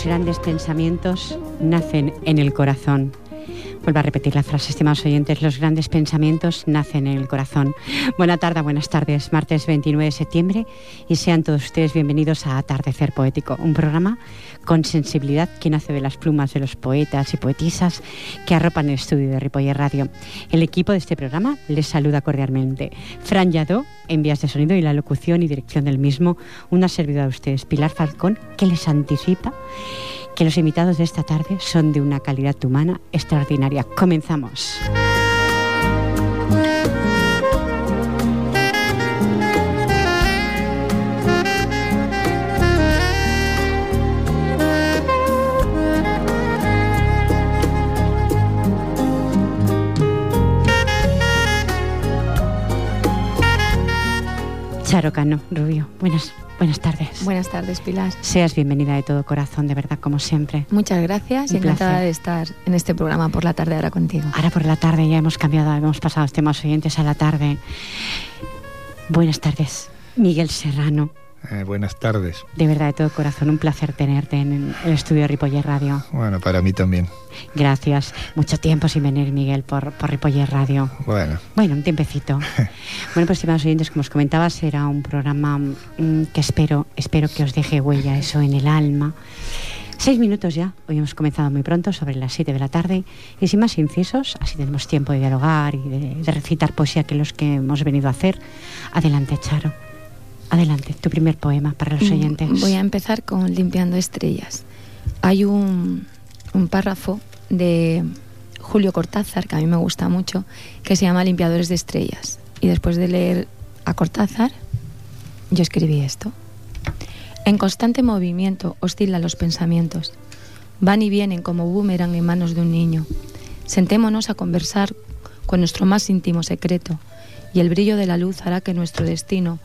Los grandes pensamientos nacen en el corazón. Vuelvo a repetir la frase, estimados oyentes, los grandes pensamientos nacen en el corazón. Buena tarde, buenas tardes, martes 29 de septiembre y sean todos ustedes bienvenidos a Atardecer Poético, un programa con sensibilidad que nace de las plumas de los poetas y poetisas que arropan el estudio de Ripoller Radio. El equipo de este programa les saluda cordialmente. Fran Yadó, en vías de sonido y la locución y dirección del mismo, una servidora de ustedes, Pilar Falcón, que les anticipa que los invitados de esta tarde son de una calidad humana extraordinaria. Comenzamos. Charo Cano, Rubio, buenas, buenas tardes. Buenas tardes, Pilar. Seas bienvenida de todo corazón, de verdad, como siempre. Muchas gracias y encantada placer. de estar en este programa por la tarde ahora contigo. Ahora por la tarde ya hemos cambiado, hemos pasado los temas oyentes a la tarde. Buenas tardes, Miguel Serrano. Eh, buenas tardes. De verdad, de todo corazón, un placer tenerte en el estudio de Ripoller Radio. Bueno, para mí también. Gracias. Mucho tiempo sin venir, Miguel, por, por Ripoller Radio. Bueno, Bueno, un tiempecito. bueno, pues estimados oyentes, como os comentaba, será un programa mm, que espero, espero que os deje huella eso en el alma. Seis minutos ya, hoy hemos comenzado muy pronto, sobre las siete de la tarde, y sin más incisos, así tenemos tiempo de dialogar y de, de recitar poesía que los que hemos venido a hacer. Adelante, Charo. Adelante, tu primer poema para los Mm, oyentes. Voy a empezar con Limpiando Estrellas. Hay un, un párrafo de Julio Cortázar, que a mí me gusta mucho, que se llama Limpiadores de Estrellas. Y después de leer a Cortázar, yo escribí esto. En constante movimiento oscilan los pensamientos. Van y vienen como boomerang en manos de un niño. Sentémonos a conversar con nuestro más íntimo secreto, y el brillo de la luz hará que nuestro destino,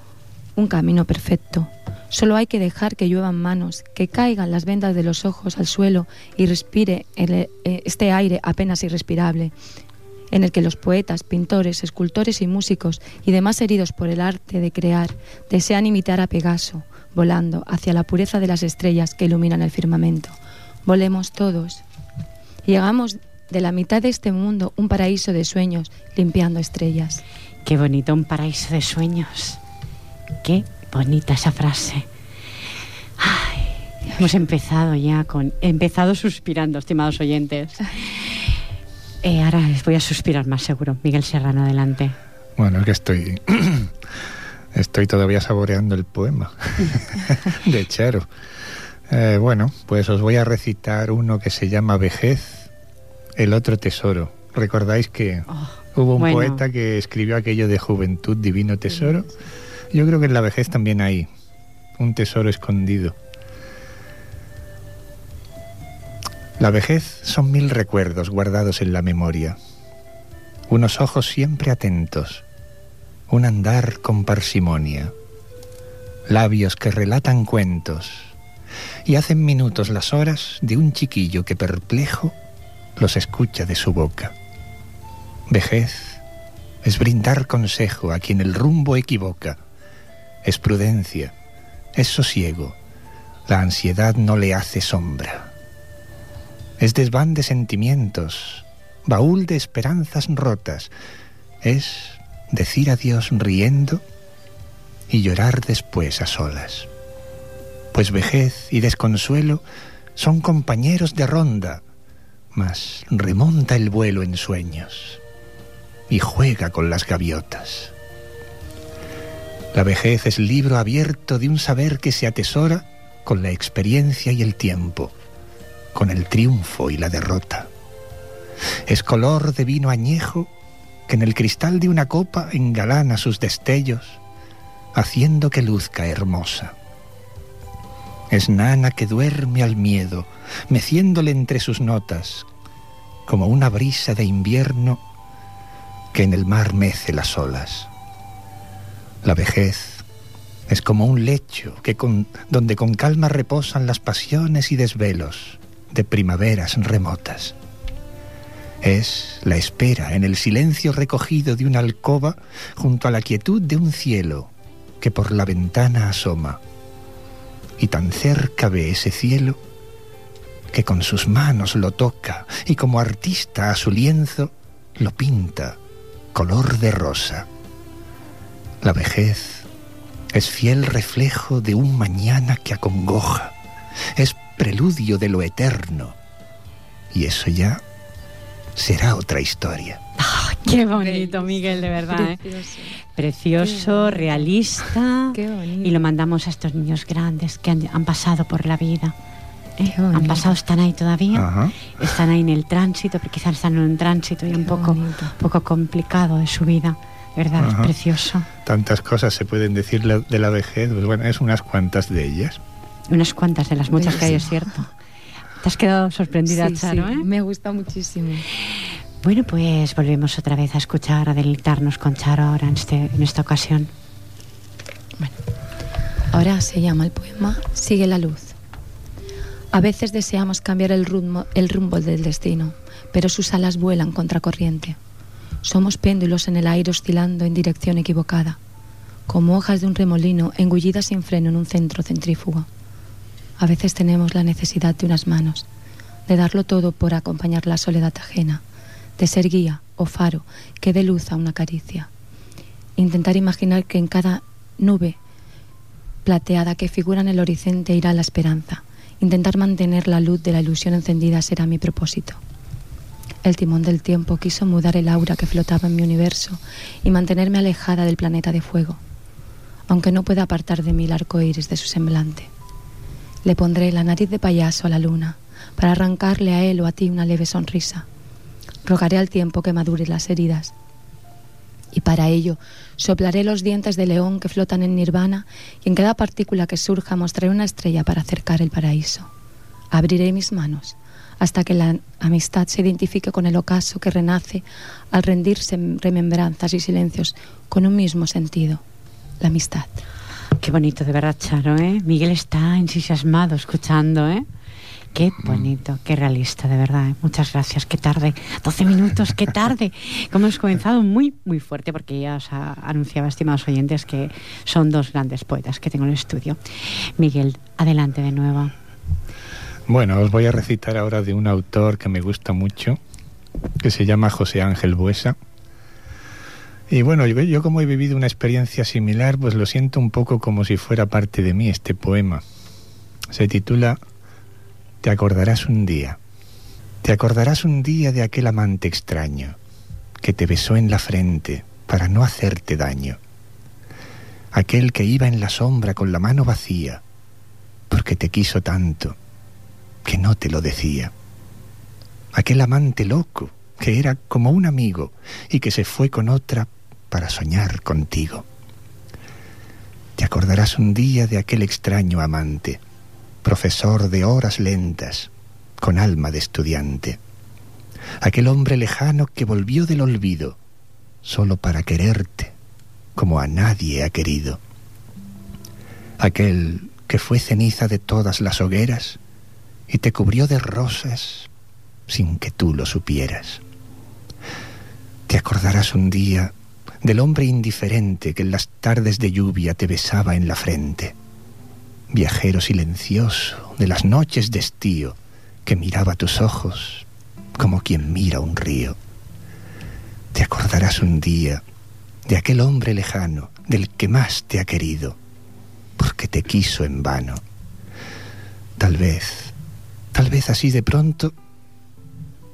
un camino perfecto. Solo hay que dejar que lluevan manos, que caigan las vendas de los ojos al suelo y respire eh, este aire apenas irrespirable, en el que los poetas, pintores, escultores y músicos y demás heridos por el arte de crear desean imitar a Pegaso, volando hacia la pureza de las estrellas que iluminan el firmamento. Volemos todos. Llegamos de la mitad de este mundo un paraíso de sueños, limpiando estrellas. Qué bonito, un paraíso de sueños. Qué bonita esa frase. Ay, hemos empezado ya con... He empezado suspirando, estimados oyentes. Eh, ahora les voy a suspirar más seguro. Miguel Serrano, adelante. bueno, es que estoy. estoy todavía saboreando el poema de Charo. Eh, bueno, pues os voy a recitar uno que se llama Vejez, el otro tesoro. ¿Recordáis que Oh, hubo un bueno. poeta que escribió aquello de juventud, divino tesoro? Yo creo que en la vejez también hay un tesoro escondido. La vejez son mil recuerdos guardados en la memoria, unos ojos siempre atentos, un andar con parsimonia, labios que relatan cuentos y hacen minutos las horas de un chiquillo que perplejo los escucha de su boca. Vejez es brindar consejo a quien el rumbo equivoca, es prudencia, es sosiego, la ansiedad no le hace sombra. Es desván de sentimientos, baúl de esperanzas rotas, es decir adiós riendo y llorar después a solas. Pues vejez y desconsuelo son compañeros de ronda, mas remonta el vuelo en sueños y juega con las gaviotas. La vejez es libro abierto de un saber que se atesora con la experiencia y el tiempo, con el triunfo y la derrota. Es color de vino añejo que en el cristal de una copa engalana sus destellos, haciendo que luzca hermosa. Es nana que duerme al miedo, meciéndole entre sus notas, como una brisa de invierno que en el mar mece las olas. La vejez es como un lecho que con, donde con calma reposan las pasiones y desvelos de primaveras remotas. Es la espera en el silencio recogido de una alcoba junto a la quietud de un cielo que por la ventana asoma. Y tan cerca ve ese cielo que con sus manos lo toca y como artista a su lienzo lo pinta color de rosa. La vejez es fiel reflejo de un mañana que acongoja, es preludio de lo eterno. Y eso ya será otra historia. qué bonito, Miguel, de verdad. ¿eh? Precioso, realista. y lo mandamos a estos niños grandes que han, pasado por la vida. ¿eh? Han pasado, están ahí todavía. Están ahí en el tránsito, pero quizás están en un tránsito y un poco, poco complicado de su vida. ¿Verdad? Es precioso. Tantas cosas se pueden decir de la vejez. Pues bueno, es unas cuantas de ellas. Unas cuantas de las muchas que hay, es cierto. Te has quedado sorprendida, Charo, ¿eh? Me gusta muchísimo. Bueno, pues volvemos otra vez a escuchar, a deleitarnos con Charo ahora en, este, en esta ocasión. Bueno, ahora se llama el poema Sigue la luz. A veces deseamos cambiar el rumbo, el rumbo del destino, pero sus alas vuelan contra corriente. Somos péndulos en el aire oscilando en dirección equivocada, como hojas de un remolino engullidas sin freno en un centro centrífugo. A veces tenemos la necesidad de unas manos, de darlo todo por acompañar la soledad ajena, de ser guía o faro que dé luz a una caricia. Intentar imaginar que en cada nube plateada que figura en el horizonte irá la esperanza. Intentar mantener la luz de la ilusión encendida será mi propósito. El timón del tiempo quiso mudar el aura que flotaba en mi universo y mantenerme alejada del planeta de fuego, aunque no pueda apartar de mí el arco iris de su semblante. Le pondré la nariz de payaso a la luna para arrancarle a él o a ti una leve sonrisa. Rogaré al tiempo que madure las heridas. Y para ello soplaré los dientes de león que flotan en nirvana y en cada partícula que surja mostraré una estrella para acercar el paraíso. Abriré mis manos hasta que la amistad se identifique con el ocaso que renace al rendirse en remembranzas y silencios con un mismo sentido, la amistad. Qué bonito, de verdad, Charo, ¿eh? Miguel está entusiasmado escuchando, ¿eh? Qué bonito, qué realista, de verdad. ¿eh? Muchas gracias. Qué tarde, 12 minutos, qué tarde. Como hemos comenzado muy, muy fuerte, porque ya os anunciaba, estimados oyentes, que son dos grandes poetas que tengo en el estudio. Miguel, adelante de nuevo. Bueno, os voy a recitar ahora de un autor que me gusta mucho, que se llama José Ángel Buesa. Y bueno, yo, como he vivido una experiencia similar, pues lo siento un poco como si fuera parte de mí este poema. Se titula Te acordarás un día. Te acordarás un día de aquel amante extraño que te besó en la frente para no hacerte daño. Aquel que iba en la sombra con la mano vacía porque te quiso tanto que no te lo decía. Aquel amante loco que era como un amigo y que se fue con otra para soñar contigo. Te acordarás un día de aquel extraño amante, profesor de horas lentas, con alma de estudiante. Aquel hombre lejano que volvió del olvido, solo para quererte, como a nadie ha querido. Aquel que fue ceniza de todas las hogueras, y te cubrió de rosas sin que tú lo supieras. Te acordarás un día del hombre indiferente que en las tardes de lluvia te besaba en la frente, viajero silencioso de las noches de estío que miraba tus ojos como quien mira un río. Te acordarás un día de aquel hombre lejano del que más te ha querido, porque te quiso en vano. Tal vez Tal vez así de pronto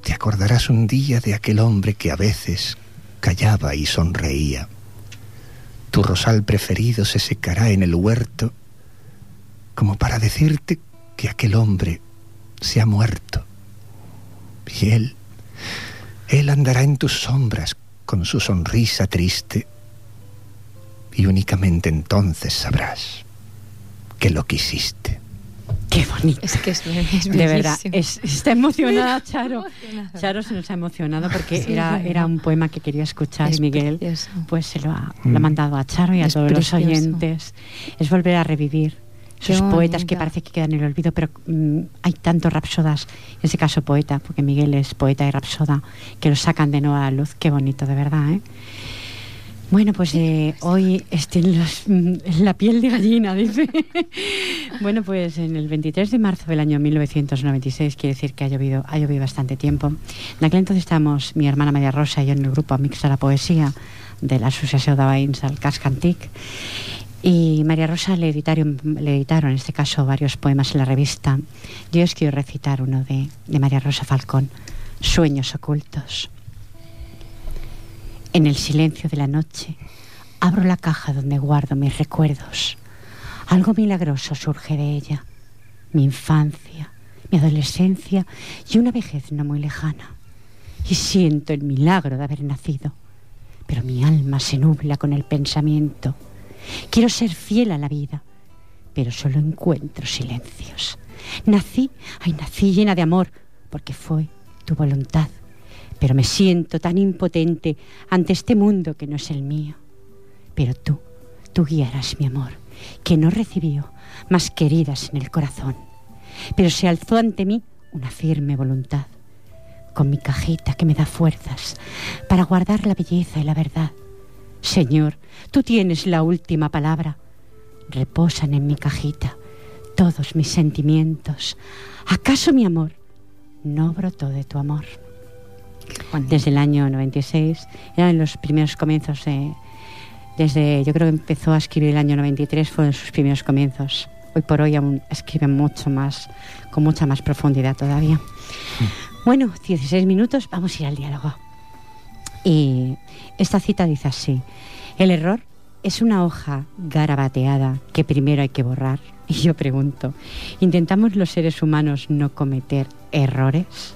te acordarás un día de aquel hombre que a veces callaba y sonreía. Tu rosal preferido se secará en el huerto como para decirte que aquel hombre se ha muerto. Y él, él andará en tus sombras con su sonrisa triste y únicamente entonces sabrás que lo quisiste. Qué bonito. Es que es, De verdad, está emocionada Charo. Charo se nos ha emocionado porque era, era un poema que quería escuchar y Miguel pues se lo ha, mm. mandado a Charo y a todos los oyentes. Es volver a revivir sus poetas que parece que quedan en el olvido, pero mm, hay tantos rapsodas, en ese caso poeta, porque Miguel es poeta y rapsoda, que lo sacan de nuevo a la luz. Qué bonito, de verdad, ¿eh? Bueno, pues eh, hoy estoy en, los- en la piel de gallina, dice. bueno, pues en el 23 de marzo del año 1996, quiere decir que ha llovido, ha llovido bastante tiempo. En aquel entonces estábamos mi hermana María Rosa y yo en el grupo Mix la Poesía de la Asociación de Veïns al. Y María Rosa le editaron, le editaron, en este caso, varios poemas en la revista. Yo os quiero recitar uno de, de María Rosa Falcón, Sueños ocultos. En el silencio de la noche, abro la caja donde guardo mis recuerdos. Algo milagroso surge de ella. Mi infancia, mi adolescencia y una vejez no muy lejana. Y siento el milagro de haber nacido. Pero mi alma se nubla con el pensamiento. Quiero ser fiel a la vida, pero solo encuentro silencios. Nací, ay, nací llena de amor, porque fue tu voluntad pero me siento tan impotente ante este mundo que no es el mío. Pero tú, tú guiarás mi amor, que no recibió más queridas en el corazón. Pero se alzó ante mí una firme voluntad, con mi cajita que me da fuerzas para guardar la belleza y la verdad. Señor, tú tienes la última palabra. Reposan en mi cajita todos mis sentimientos. ¿Acaso mi amor no brotó de tu amor? Desde el año 96. Eran los primeros comienzos de, desde, yo creo que empezó a escribir el año 93, fueron sus primeros comienzos. Hoy por hoy aún escribe mucho más, con mucha más profundidad todavía. Bueno, 16 minutos, vamos a ir al diálogo. Y esta cita dice así, el error es una hoja garabateada que primero hay que borrar. Y yo pregunto, ¿intentamos los seres humanos no cometer errores?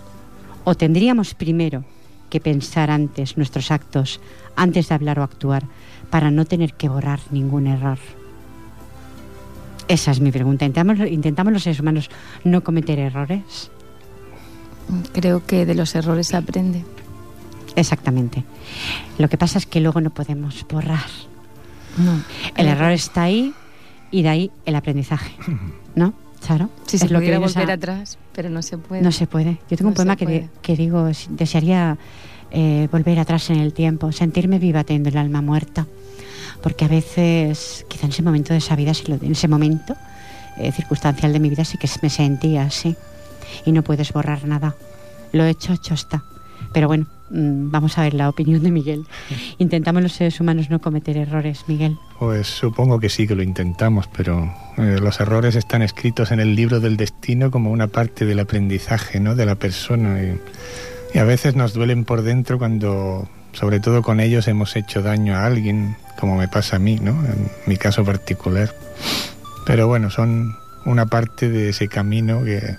¿O tendríamos primero que pensar antes nuestros actos, antes de hablar o actuar, para no tener que borrar ningún error? Esa es mi pregunta. ¿Intentamos, intentamos los seres humanos no cometer errores? Creo que de los errores se aprende. Exactamente. Lo que pasa es que luego no podemos borrar. No. El error está ahí y de ahí el aprendizaje. ¿No, Charo? Si se lo que pudiera a- volver atrás, pero no se puede. No se puede. Yo tengo un No poema que, de- puede. que digo, desearía eh, volver atrás en el tiempo, sentirme viva teniendo el alma muerta. Porque a veces, quizá en ese momento de esa vida, en ese momento eh, circunstancial de mi vida, sí que me sentía así. Y no puedes borrar nada. Lo hecho, hecho está. Pero bueno, mm, vamos a ver la opinión de Miguel. Intentamos los seres humanos no cometer errores, Miguel. Pues supongo que sí que lo intentamos, pero eh, los errores están escritos en el libro del destino como una parte del aprendizaje ¿no? de la persona. Y, y a veces nos duelen por dentro cuando, sobre todo con ellos, hemos hecho daño a alguien, como me pasa a mí, ¿no? en mi caso particular. Pero bueno, son una parte de ese camino que,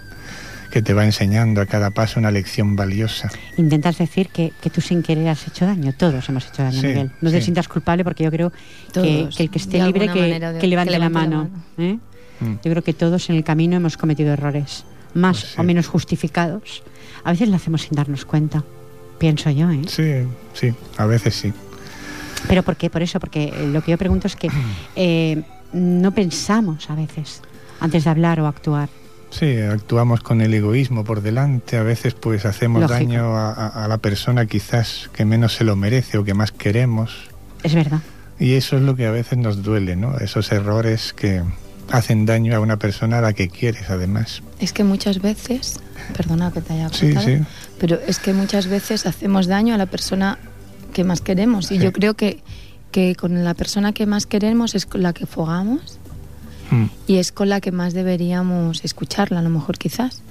que te va enseñando a cada paso una lección valiosa. Intentas decir que, que tú sin querer has hecho daño. Todos hemos hecho daño, Sí, Miguel. No te sí. sientas culpable porque yo creo que, el que esté de libre que, manera de- que levante, que la mano. ¿eh? Mm. Yo creo que todos en el camino hemos cometido errores, más Pues sí. o menos justificados. A veces lo hacemos sin darnos cuenta, pienso yo. ¿eh? Sí, sí, a veces sí. Pero ¿por qué? Por eso, porque eh, lo que yo pregunto es que eh, no pensamos a veces antes de hablar o actuar. Sí, actuamos con el egoísmo por delante, a veces pues hacemos Lógico. daño a, a- a la persona quizás que menos se lo merece o que más queremos. Es verdad. Y eso es lo que a veces nos duele, ¿no? Esos errores que hacen daño a una persona a la que quieres, además. Es que muchas veces, perdona que te haya Sí, cortado, sí. pero es que muchas veces hacemos daño a la persona que más queremos. Y Sí. yo creo que, que con la persona que más queremos es con la que fogamos Mm. y es con la que más deberíamos escucharla, a lo mejor quizás.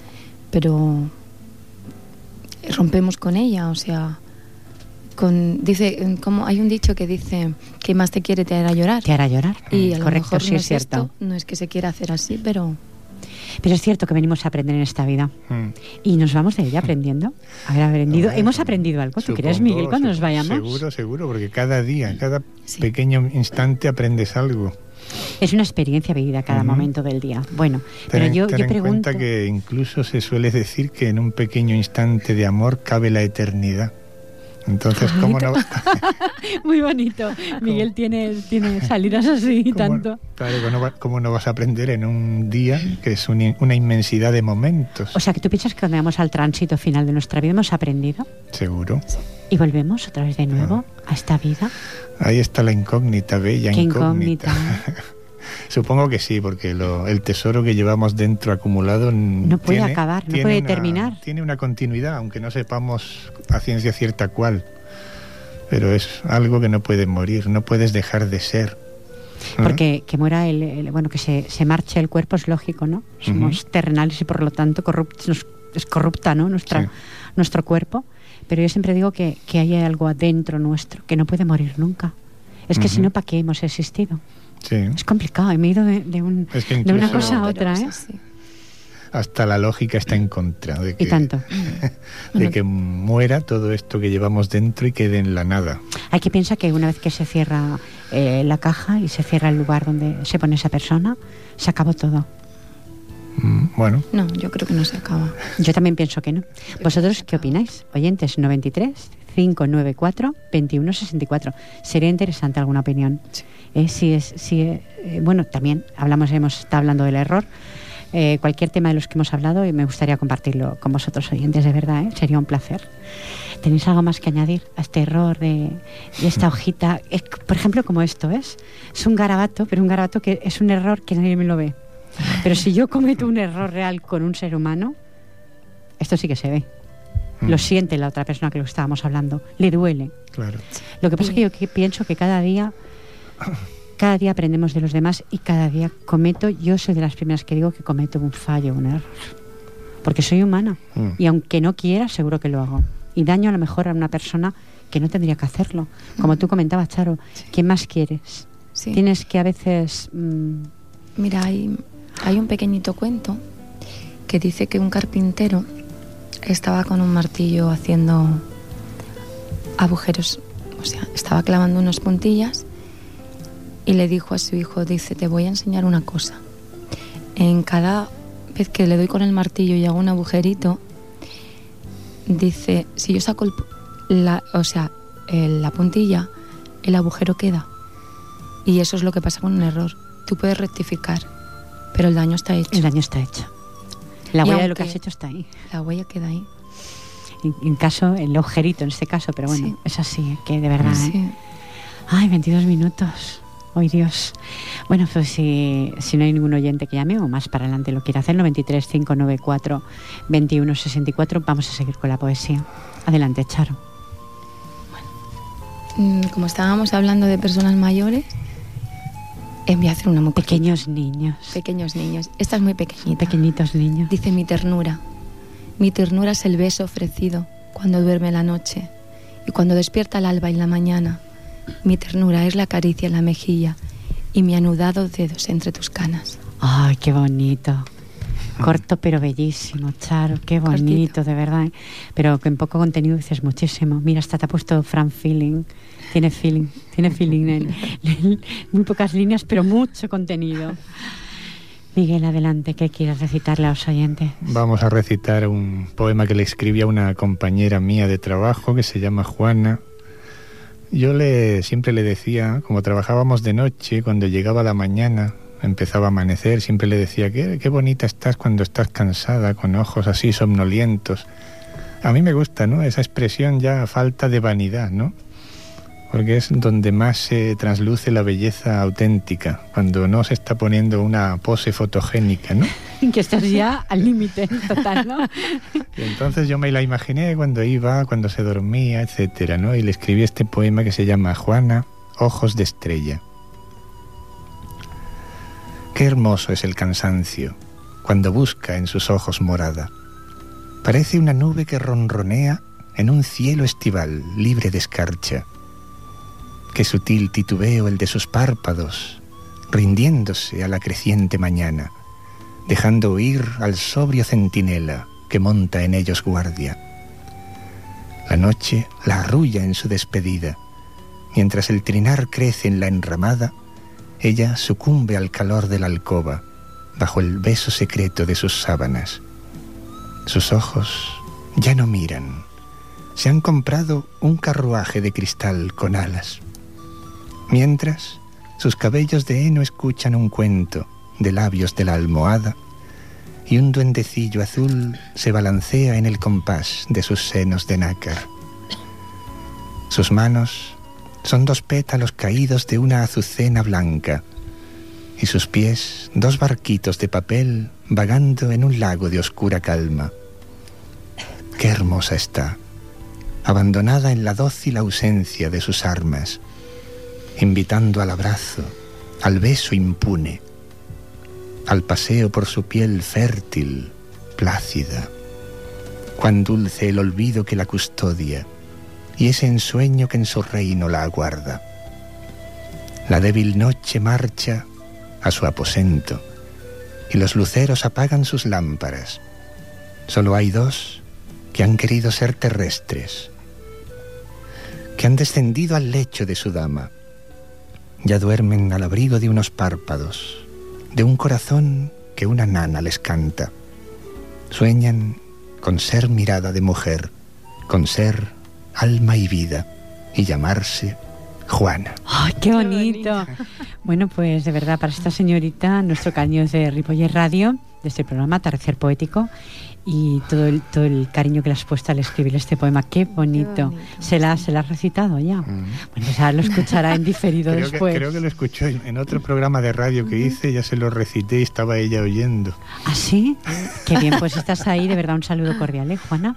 Pero rompemos con ella, o sea, con dice como hay un dicho que dice que más te quiere te hará llorar. Te hará llorar. Y a lo Correcto, mejor sí no es es cierto. esto, no es que se quiera hacer así, pero Pero es cierto que venimos a aprender en esta vida. Mm. Y nos vamos de ella aprendiendo. Haber aprendido. ¿Hemos aprendido algo? ¿Tú crees, supongo, Miguel, cuando nos vayamos? Seguro, seguro, porque cada día, cada Sí. pequeño instante aprendes algo. Es una experiencia vivida cada momento del día. Bueno, Ten, pero yo, ten yo en pregunto. cuenta que incluso se suele decir que en un pequeño instante de amor cabe la eternidad. Entonces, ¿cómo no, Muy bonito. Miguel tiene, tiene salidas así y cómo- tanto. claro, ¿cómo no, va- cómo no vas a aprender en un día que es un una inmensidad de momentos? O sea, que tú piensas que cuando vamos al tránsito final de nuestra vida hemos aprendido. Seguro. Y volvemos otra vez de nuevo a esta vida. Ahí está la incógnita, bella Qué incógnita. incógnita. Supongo que sí, porque lo- el tesoro que llevamos dentro acumulado No puede tiene- acabar, no puede una- terminar. Tiene una continuidad, aunque no sepamos a ciencia cierta cuál. Pero es algo que no puede morir, no puedes dejar de ser. ¿no? Porque que muera el, el- bueno, que se, se marche el cuerpo es lógico, ¿no? Somos terrenales y por lo tanto corrupt- nos- es corrupta, ¿no? Nuestra, Sí. Nuestro cuerpo. Pero yo siempre digo que, que hay algo adentro nuestro que no puede morir nunca. Es que si Ujú. no, ¿para qué hemos existido? Sí. Es complicado. y Me he ido de, de un, Es que de una cosa a otra, ¿eh? Hasta la lógica está en contra de que, Y tanto. de que muera todo esto que llevamos dentro y quede en la nada. Hay que pensar que una vez que se cierra eh, la caja y se cierra el lugar donde se pone esa persona, se acabó todo. Mm, Bueno, No, yo creo que no se acaba. Yo también pienso que no. ¿Vosotros qué opináis? Oyentes 93 594 2164. Sería interesante alguna opinión. Eh, si es, si, eh, bueno, también hablamos, hemos estado hablando del error. Eh, cualquier tema de los que hemos hablado y me gustaría compartirlo con vosotros oyentes, de verdad, ¿eh? sería un placer. ¿Tenéis algo más que añadir a este error de, de esta hojita? Es, por ejemplo, como esto, ¿es? Es un garabato, pero un garabato que es un error que nadie me lo ve. Pero si yo cometo un error real con un ser humano, esto sí que se ve. Mm. Lo siente la otra persona que lo estábamos hablando. Le duele. claro. Lo que pasa es que yo que pienso que cada día, cada día aprendemos de los demás y cada día cometo, yo soy de las primeras que digo que cometo un fallo, un error. Porque soy humana. Mm. Y aunque no quiera, seguro que lo hago. Y daño a lo mejor a una persona que no tendría que hacerlo. Como tú comentabas, Charo, ¿quién más quieres? Sí. Tienes que a veces... mm, Mira, hay, hay un pequeñito cuento que dice que un carpintero estaba con un martillo haciendo agujeros, o sea, estaba clavando unas puntillas y le dijo a su hijo, dice, te voy a enseñar una cosa. En cada vez que le doy con el martillo y hago un agujerito, dice, si yo saco la, o sea, la puntilla, el agujero queda. Y eso es lo que pasa con un error. Tú puedes rectificar, pero el daño está hecho. el daño está hecho. La Y huella de lo que has hecho está ahí. La huella queda ahí. En, en caso, el agujerito en este caso, pero bueno, Sí. es así, ¿eh? que de verdad. ¿eh? Sí. Ay, 22 minutos. Ay, Dios. Bueno, pues si, si no hay ningún oyente que llame o más para adelante lo quiera hacer, 93 594 2164, vamos a seguir con la poesía. Adelante, Charo. Mm, Como estábamos hablando de personas mayores, a hacer una muy pequeña. Pequeños niños. Pequeños niños. Esta es muy pequeñita. Pequeñitos niños. Dice mi ternura. Mi ternura es el beso ofrecido cuando duerme la noche y cuando despierta el alba y la mañana. Mi ternura es la caricia en la mejilla y mi anudado dedos entre tus canas. Ay, qué bonito. Corto pero bellísimo, Charo, qué bonito, Cortito. de verdad. ¿eh? Pero con poco contenido dices muchísimo. Mira, hasta te ha puesto Fran Feeling. Tiene feeling, tiene feeling. en- en muy pocas líneas, pero mucho contenido. Miguel, adelante, ¿qué quieres recitarle a los oyentes? Vamos a recitar un poema que le escribí a una compañera mía de trabajo que se llama Juana. Yo le siempre le decía, como trabajábamos de noche, cuando llegaba la mañana, empezaba a amanecer, siempre le decía, qué, qué bonita estás cuando estás cansada, con ojos así somnolientos. A mí me gusta, ¿no? Esa expresión ya falta de vanidad, ¿no? Porque es donde más se trasluce la belleza auténtica, cuando no se está poniendo una pose fotogénica, ¿no? Que estás ya al límite total, ¿no? Y entonces yo me la imaginé cuando iba, cuando se dormía, etcétera, ¿no? Y le escribí este poema que se llama Juana, Ojos de Estrella. Qué hermoso es el cansancio cuando busca en sus ojos morada. Parece una nube que ronronea en un cielo estival libre de escarcha. Qué sutil titubeo el de sus párpados, rindiéndose a la creciente mañana dejando huir al sobrio centinela que monta en ellos guardia. La noche la arrulla en su despedida. Mientras el trinar crece en la enramada, ella sucumbe al calor de la alcoba, bajo el beso secreto de sus sábanas. Sus ojos ya no miran. Se han comprado un carruaje de cristal con alas. Mientras, sus cabellos de heno escuchan un cuento de labios de la almohada y un duendecillo azul se balancea en el compás de sus senos de nácar. Sus manos son dos pétalos caídos de una azucena blanca y sus pies dos barquitos de papel vagando en un lago de oscura calma. Qué hermosa está, abandonada en la dócil ausencia de sus armas, invitando al abrazo, al beso impune, al paseo por su piel fértil, plácida. Cuán dulce el olvido que la custodia y ese ensueño que en su reino la aguarda. La débil noche marcha a su aposento y los luceros apagan sus lámparas. Solo hay dos que han querido ser terrestres, que han descendido al lecho de su dama. Ya duermen al abrigo de unos párpados, de un corazón que una nana les canta. Sueñan con ser mirada de mujer, con ser alma y vida y llamarse Juana. ¡Ay, qué bonito! Bueno, pues de verdad, para esta señorita, nuestro caño es de Ripoller Radio, de este programa, Atardecer Poético, y todo el, todo el cariño que le has puesto al escribir este poema. Qué bonito. ¿Se, la, ¿Se la has recitado ya? Mm. Bueno, ya lo escuchará en diferido después. creo que lo escuchó en, otro programa de radio que hice, ya se lo recité y estaba ella oyendo. ¿Ah, sí? Qué bien, pues estás ahí. De verdad, un saludo cordial, ¿eh, Juana?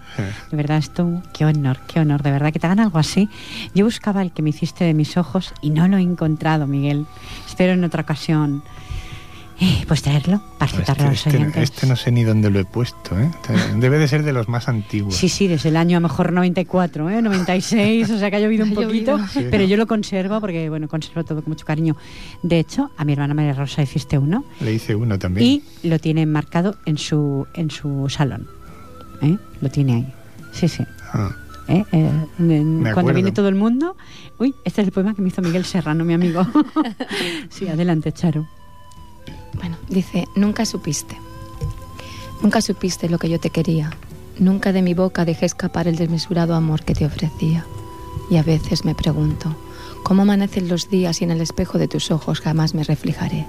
De verdad, esto, qué honor, qué honor. De verdad, que te hagan algo así. Yo buscaba el que me hiciste de mis ojos y no lo he encontrado, Miguel. Espero en otra ocasión eh, pues traerlo para citarlo este, a los este, este, no sé ni dónde lo he puesto, ¿eh? Debe de ser de los más antiguos. Sí, sí, desde el año a lo mejor 94, ¿eh? 96, o sea que ha llovido un poquito, pero yo lo conservo porque, bueno, conservo todo con mucho cariño. De hecho, a mi hermana María Rosa le hiciste uno. Le hice uno también. Y lo tiene marcado en su, en su salón. ¿eh? Lo tiene ahí. Sí, sí. Ah. ¿Eh? Eh, cuando viene todo el mundo. Uy, este es el poema que me hizo Miguel Serrano, mi amigo. sí, adelante, Charo. Bueno, dice, nunca supiste. Nunca supiste lo que yo te quería. Nunca de mi boca dejé escapar el desmesurado amor que te ofrecía. Y a veces me pregunto, ¿cómo amanecen los días y en el espejo de tus ojos jamás me reflejaré?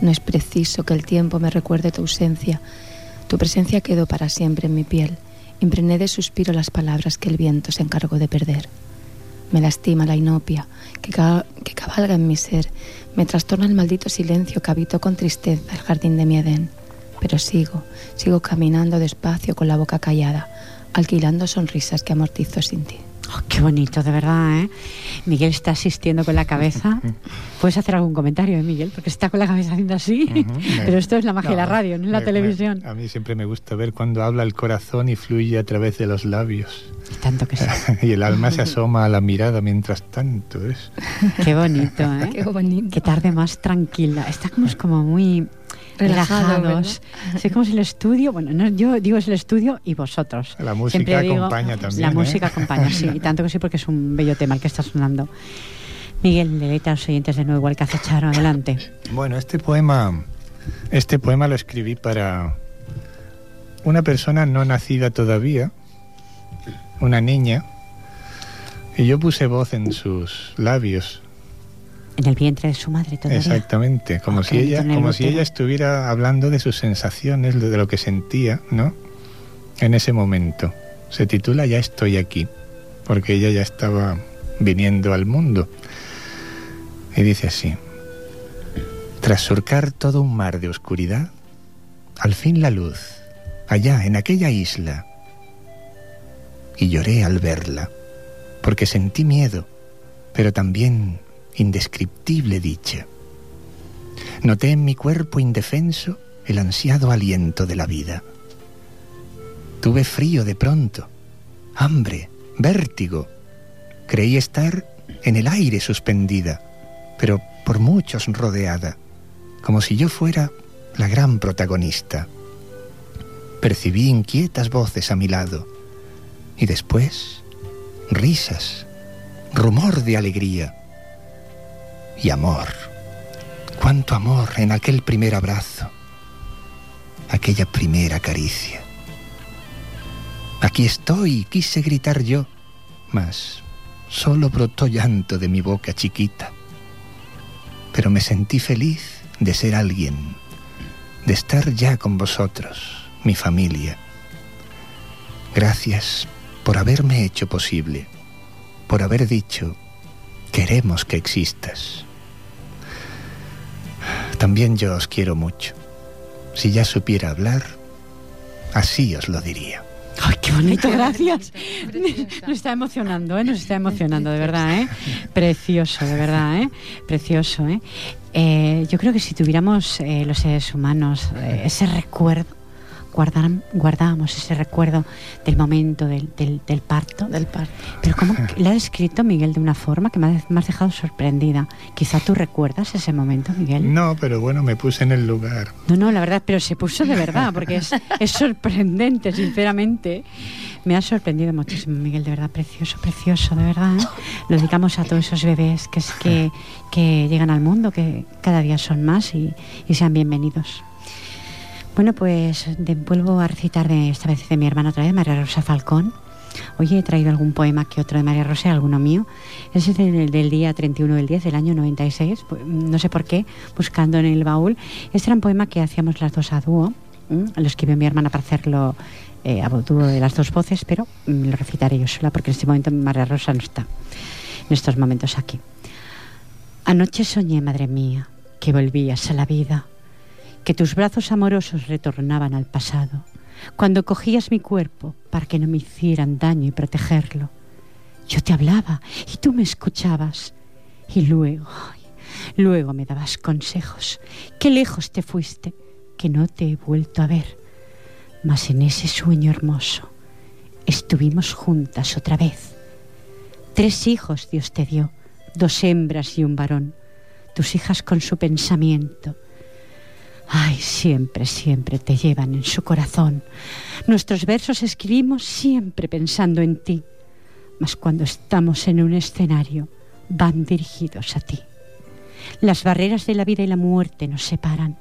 No es preciso que el tiempo me recuerde tu ausencia. Tu presencia quedó para siempre en mi piel. Impregné de suspiro las palabras que el viento se encargó de perder. Me lastima la inopia que, cabalga en mi ser me trastorna el maldito silencio que habito con tristeza el jardín de mi Edén. Pero sigo, sigo caminando despacio con la boca callada, alquilando sonrisas que amortizo sin ti. Oh, qué bonito, de verdad, ¿eh? Miguel está asistiendo con la cabeza. ¿Puedes hacer algún comentario, ¿eh, Miguel? Porque está con la cabeza haciendo así. Pero esto es la magia de la radio, no es la televisión. a mí siempre me gusta ver cuando habla el corazón y fluye a través de los labios. Y tanto que sí. y el alma se asoma a la mirada mientras tanto es. Qué bonito, ¿eh? Qué bonito. Qué tarde más tranquila. Está como muy relajados. Es como si el estudio, bueno, yo digo es el estudio y vosotros. La música acompaña también. La ¿eh? música acompaña, sí, y tanto que sí, porque es un bello tema el que está sonando. Miguel, deleita a los oyentes de nuevo, igual que hace Charo, adelante. Bueno, este poema, este poema lo escribí para una persona no nacida todavía, una niña, y yo puse voz en sus labios en el vientre de su madre todavía. Exactamente, como si ella, como si ella estuviera hablando de sus sensaciones, de lo que sentía, ¿no? En ese momento. Se titula Ya estoy aquí, porque ella ya estaba viniendo al mundo. Y dice así: Tras surcar todo un mar de oscuridad, al fin la luz, allá en aquella isla. Y lloré al verla, porque sentí miedo, pero también indescriptible dicha. Noté en mi cuerpo indefenso el ansiado aliento de la vida. Tuve frío de pronto, hambre, vértigo. Creí estar en el aire suspendida, pero por muchos rodeada, como si yo fuera la gran protagonista. Percibí inquietas voces a mi lado y después risas, rumor de alegría y amor. Cuánto amor en aquel primer abrazo, aquella primera caricia. Aquí estoy, quise gritar yo, mas solo brotó llanto de mi boca chiquita. Pero me sentí feliz de ser alguien, de estar ya con vosotros, mi familia. Gracias por haberme hecho posible por haber dicho, queremos que existas. También yo os quiero mucho. Si ya supiera hablar, así os lo diría. Ay, qué bonito, gracias. Nos está emocionando, ¿eh? Nos está emocionando, de verdad, ¿eh? Precioso, de verdad, ¿eh? Precioso, ¿eh? eh yo creo que si tuviéramos eh, los seres humanos eh, ese recuerdo guardábamos ese recuerdo del momento del, del, parto. Del parto. Pero como lo ha descrito Miguel de una forma que me, ha, has dejado sorprendida. Quizá tú recuerdas ese momento, Miguel. No, pero bueno, me puse en el lugar. No, no, la verdad, pero se puso de verdad, porque es, es sorprendente, sinceramente. Me ha sorprendido muchísimo, Miguel, de verdad, precioso, precioso, de verdad. ¿eh? Lo dedicamos a todos esos bebés que, es que, que llegan al mundo, que cada día son más y, y sean bienvenidos. Bueno, pues vuelvo a recitar de, esta vez de mi hermana otra vez, María Rosa Falcón. Hoy he traído algún poema que otro de María Rosa alguno mío. Ese es del, del, día 31 del 10 del año 96. Pues, no sé por qué, buscando en el baúl. Este era un poema que hacíamos las dos a dúo. Lo escribió mi hermana para hacerlo eh, a dúo de las dos voces, pero lo recitaré yo sola porque en este momento María Rosa no está. En estos momentos aquí. Anoche soñé, madre mía, que volvías a la vida que tus brazos amorosos retornaban al pasado, cuando cogías mi cuerpo para que no me hicieran daño y protegerlo. Yo te hablaba y tú me escuchabas y luego, luego me dabas consejos. Qué lejos te fuiste, que no te he vuelto a ver. Mas en ese sueño hermoso estuvimos juntas otra vez. Tres hijos Dios te dio, dos hembras y un varón, tus hijas con su pensamiento Ay, siempre, siempre te llevan en su corazón. Nuestros versos escribimos siempre pensando en ti, mas cuando estamos en un escenario van dirigidos a ti. Las barreras de la vida y la muerte nos separan.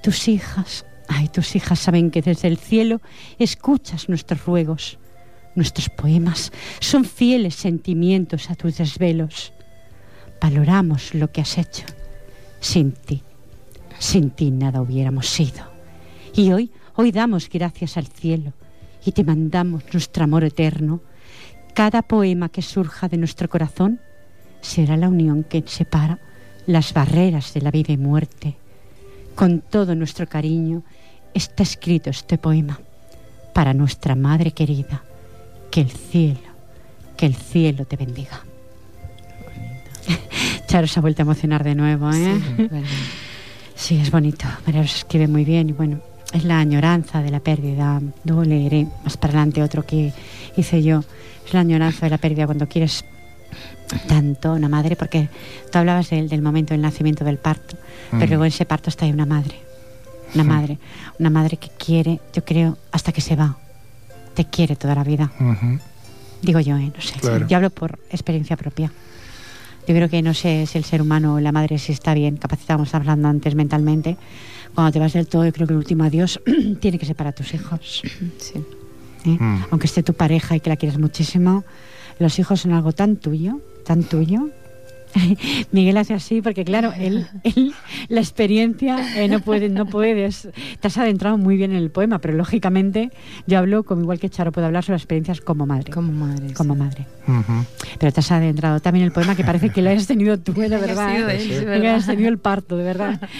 Tus hijas, ay, tus hijas saben que desde el cielo escuchas nuestros ruegos. Nuestros poemas son fieles sentimientos a tus desvelos. Valoramos lo que has hecho. Sin ti sin ti nada hubiéramos sido. Y hoy, hoy damos gracias al cielo y te mandamos nuestro amor eterno. Cada poema que surja de nuestro corazón será la unión que separa las barreras de la vida y muerte. Con todo nuestro cariño está escrito este poema para nuestra Madre querida. Que el cielo, que el cielo te bendiga. Charo se ha vuelto a emocionar de nuevo, ¿eh? Sí, es bonito. María Rosa escribe muy bien y bueno, es la añoranza de la pérdida. Luego leeré más para adelante otro que hice yo. Es la añoranza de la pérdida cuando quieres tanto una madre, porque tú hablabas del, del momento del nacimiento del parto, pero mm. luego en ese parto está ahí una madre. Una madre. Una madre que quiere, yo creo, hasta que se va. Te quiere toda la vida. Digo yo, ¿eh? no sé. Yo hablo por experiencia propia. Yo creo que no sé si el ser humano o la madre si está bien capacitamos, hablando antes mentalmente. Cuando te vas del todo, yo creo que el último adiós tiene que ser para tus hijos. Sí. ¿Eh? Mm. Aunque esté tu pareja y que la quieras muchísimo, los hijos son algo tan tuyo, tan tuyo, Miguel hace así porque claro, él, la experiencia eh, no puede, no puedes. Te has adentrado muy bien en el poema, pero lógicamente yo hablo como igual que Charo puedo hablar sobre experiencias como madre. Como madre. Como madre. Pero te has adentrado también en el poema que parece que lo has tenido tú, de verdad. ¿eh? Que has tenido el parto, de verdad.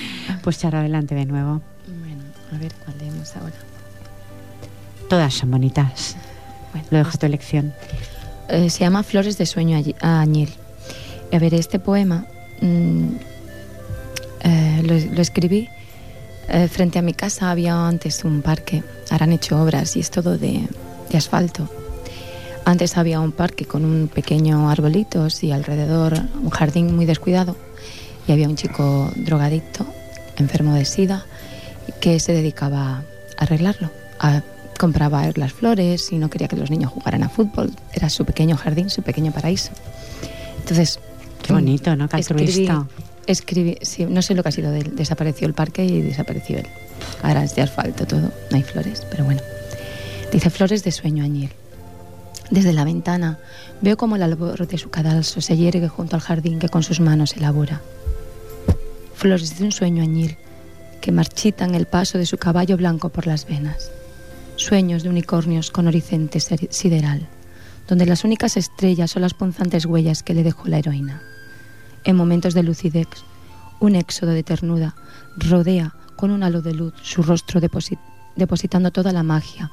Pues Charo, adelante de nuevo. Bueno, a ver cuál leemos ahora. Todas son bonitas. Bueno, lo dejo a tu elección. Eh, se llama Flores de sueño añil. A ver, este poema mm, eh, lo, escribí eh, frente a mi casa. Había antes un parque, ahora han hecho obras y es todo de, asfalto. Antes había un parque con un pequeño arbolitos y alrededor un jardín muy descuidado. Y había un chico drogadicto, enfermo de sida, que se dedicaba a arreglarlo. compraba las flores y no quería que los niños jugaran a fútbol. Era su pequeño jardín, su pequeño paraíso. Entonces Qué bonito, ¿no? Caltruista. Escribí, sí, no sé lo que ha sido de él. Desapareció el parque y desapareció él. Ahora es de asfalto todo, no hay flores, pero bueno. Dice flores de sueño añil. Desde la ventana veo como el albor de su cadalso se yergue junto al jardín que con sus manos elabora. Flores de un sueño añil que marchitan el paso de su caballo blanco por las venas. Sueños de unicornios con horizonte sideral donde las únicas estrellas son las punzantes huellas que le dejó la heroína. En momentos de lucidez, un éxodo de ternura rodea con un halo de luz su rostro depositando toda la magia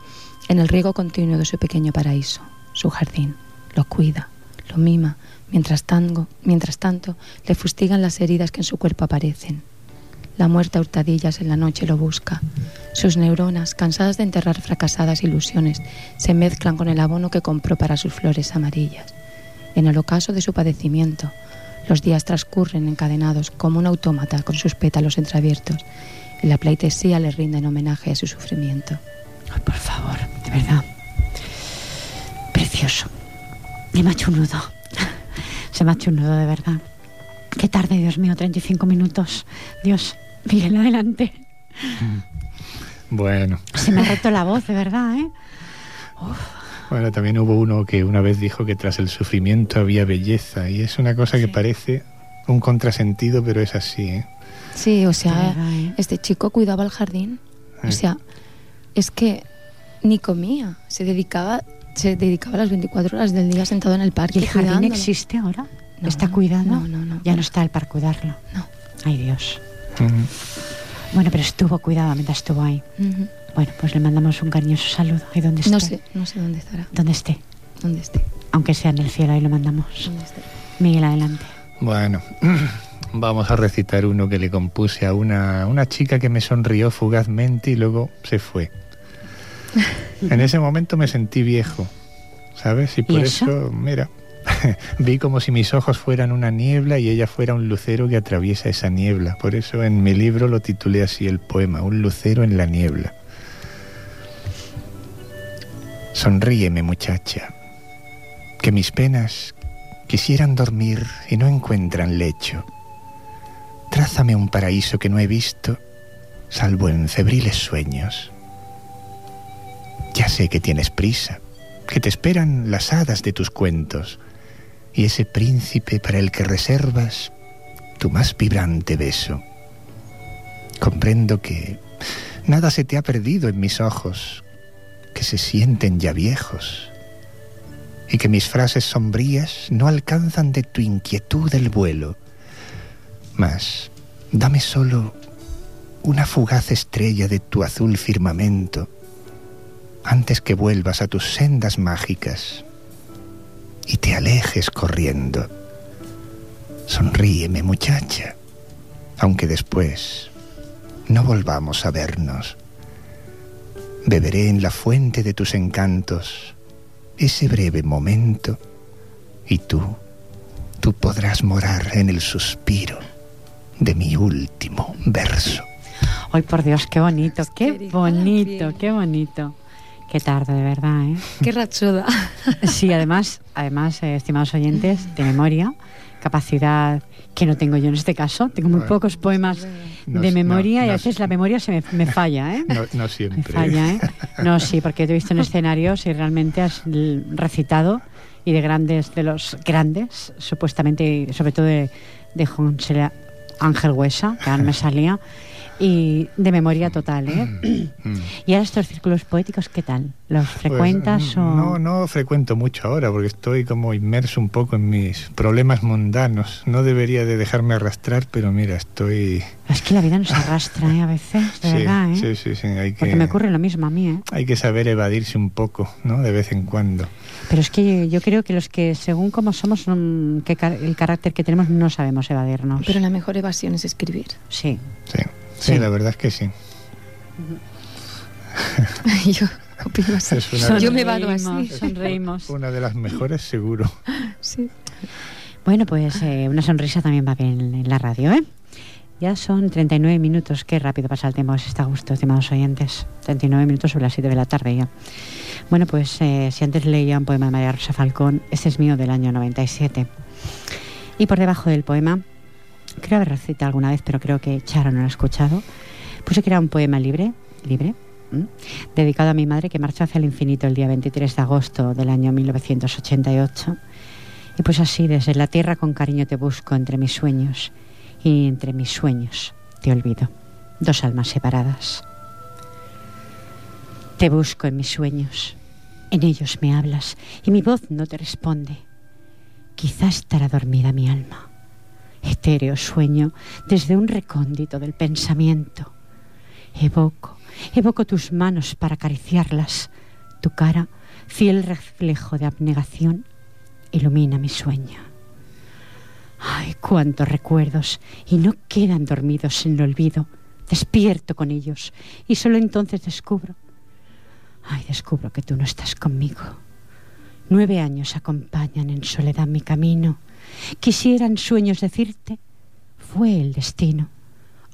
en el riego continuo de su pequeño paraíso, su jardín. Lo cuida, lo mima, mientras tanto, mientras tanto le fustigan las heridas que en su cuerpo aparecen. La muerte a hurtadillas en la noche lo busca. Sus neuronas, cansadas de enterrar fracasadas ilusiones, se mezclan con el abono que compró para sus flores amarillas. En el ocaso de su padecimiento, los días transcurren encadenados como un autómata con sus pétalos entreabiertos y la pleitesía le rinde en homenaje a su sufrimiento. Ay, por favor, de verdad. Precioso. Me ha hecho un nudo. Se me ha hecho un nudo, de verdad. Qué tarde, Dios mío, 35 minutos. Dios, Miguel, adelante. Bueno. Se me ha roto la voz, de verdad, ¿eh? Bueno, también hubo uno que una vez dijo que tras el sufrimiento había belleza y es una cosa que parece un contrasentido, pero es así, ¿eh? Sí, o sea, ¿eh? este chico cuidaba el jardín. O sea, es que ni comía, se dedicaba se dedicaba las 24 horas del día sentado en el parque. ¿Y el jardín existe ahora? ¿Está cuidado? No, no, no. Ya no está el para cuidarlo. No. Ay, Dios. Bueno, pero estuvo cuidado mientras estuvo ahí. Bueno, pues le mandamos un cariñoso saludo. ¿Y dónde está? No sé, no sé dónde estará. ¿Dónde esté? ¿Dónde esté? Aunque sea en el cielo, ahí lo mandamos. Miguel, adelante. Bueno, vamos a recitar uno que le compuse a una, una chica que me sonrió fugazmente y luego se fue. en ese momento me sentí viejo, ¿sabes? Y por eso, mira, vi como si mis ojos fueran una niebla y ella fuera un lucero que atraviesa esa niebla. Por eso en mi libro lo titulé así el poema, Un lucero en la niebla. Sonríeme, muchacha, que mis penas quisieran dormir y no encuentran lecho. Trázame un paraíso que no he visto, salvo en febriles sueños. Ya sé que tienes prisa, que te esperan las hadas de tus cuentos y ese príncipe para el que reservas tu más vibrante beso. Comprendo que nada se te ha perdido en mis ojos, que se sienten ya viejos, y que mis frases sombrías no alcanzan de tu inquietud el vuelo. Mas dame solo una fugaz estrella de tu azul firmamento, antes que vuelvas a tus sendas mágicas y te alejes corriendo. Sonríeme, muchacha, aunque después no volvamos a vernos. Beberé en la fuente de tus encantos ese breve momento y tú, tú podrás morar en el suspiro de mi último verso. Ay, por Dios, qué bonito, qué bonito, qué bonito. Qué tarde, de verdad, ¿eh? Qué rachuda. Sí, además, además, eh, estimados oyentes, de memoria, capacidad que no tengo yo en este caso. Tengo muy pocos poemas de memoria y a veces la memoria se me, falla, ¿eh? No, siempre. falla, ¿eh? No, sí, porque te he visto en escenarios y realmente has recitado y de grandes, de los grandes, supuestamente, sobre todo de, de José Ángel Huesa, que ahora me salía y de memoria total, ¿eh? Mm. ¿Y ahora estos círculos poéticos qué tal? ¿Los pues, frecuentas o...? No, no frecuento mucho ahora porque estoy como inmerso un poco en mis problemas mundanos. No debería de dejarme arrastrar, pero mira, estoy... Es que la vida nos arrastra, ¿eh? A veces, de verdad, ¿eh? Sí, sí, sí. Hay que, porque me ocurre lo mismo a mí, ¿eh? Hay que saber evadirse un poco, ¿no? De vez en cuando. Pero es que yo, creo que los que, según cómo somos, que el carácter que tenemos, no sabemos evadirnos. Pero la mejor evasión es escribir. Sí. Sí. Sí, la verdad es que sí. Yo opino así. Yo me vado así. Sonreímos. Una de las mejores, seguro. Sí. Bueno, pues eh, una sonrisa también va bien en la radio, ¿eh? Ya son 39 minutos. Qué rápido pasa el tiempo. Se está a gusto, estimados oyentes. 39 minutos sobre las 7 de la tarde ya. Bueno, pues eh, si antes leía un poema de María Rosa Falcón, este es mío del año 97. Y por debajo del poema creo haber recitado alguna vez, pero creo que Charo no lo ha escuchado. Puse que era un poema libre, libre, dedicado a mi madre que marchó hacia el infinito el día 23 de agosto del año 1988. Y pues así, desde la tierra con cariño te busco entre mis sueños y entre mis sueños te olvido. Dos almas separadas. Te busco en mis sueños, En ellos me hablas y mi voz no te responde. Quizá estará dormida mi alma. Etéreo sueño desde un recóndito del pensamiento. Evoco, evoco tus manos para acariciarlas. Tu cara, fiel reflejo de abnegación, ilumina mi sueño. Ay, cuántos recuerdos, y no quedan dormidos en el olvido. Despierto con ellos, y solo entonces descubro, ay, descubro que tú no estás conmigo. Nueve años acompañan en soledad mi camino. Quisieran sueños decirte, fue el destino,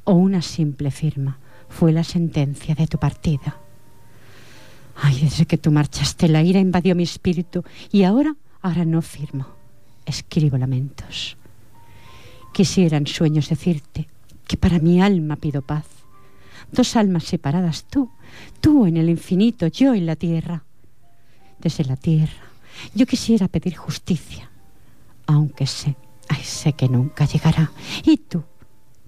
o una simple firma, fue la sentencia de tu partida. Ay, desde que tú marchaste, la ira invadió mi espíritu, y ahora, ahora no firmo, escribo lamentos. Quisieran sueños decirte que para mi alma pido paz. Dos almas separadas tú, tú en el infinito, yo en la tierra. Desde la tierra, yo quisiera pedir justicia, aunque sé, sé que nunca llegará. Y tú,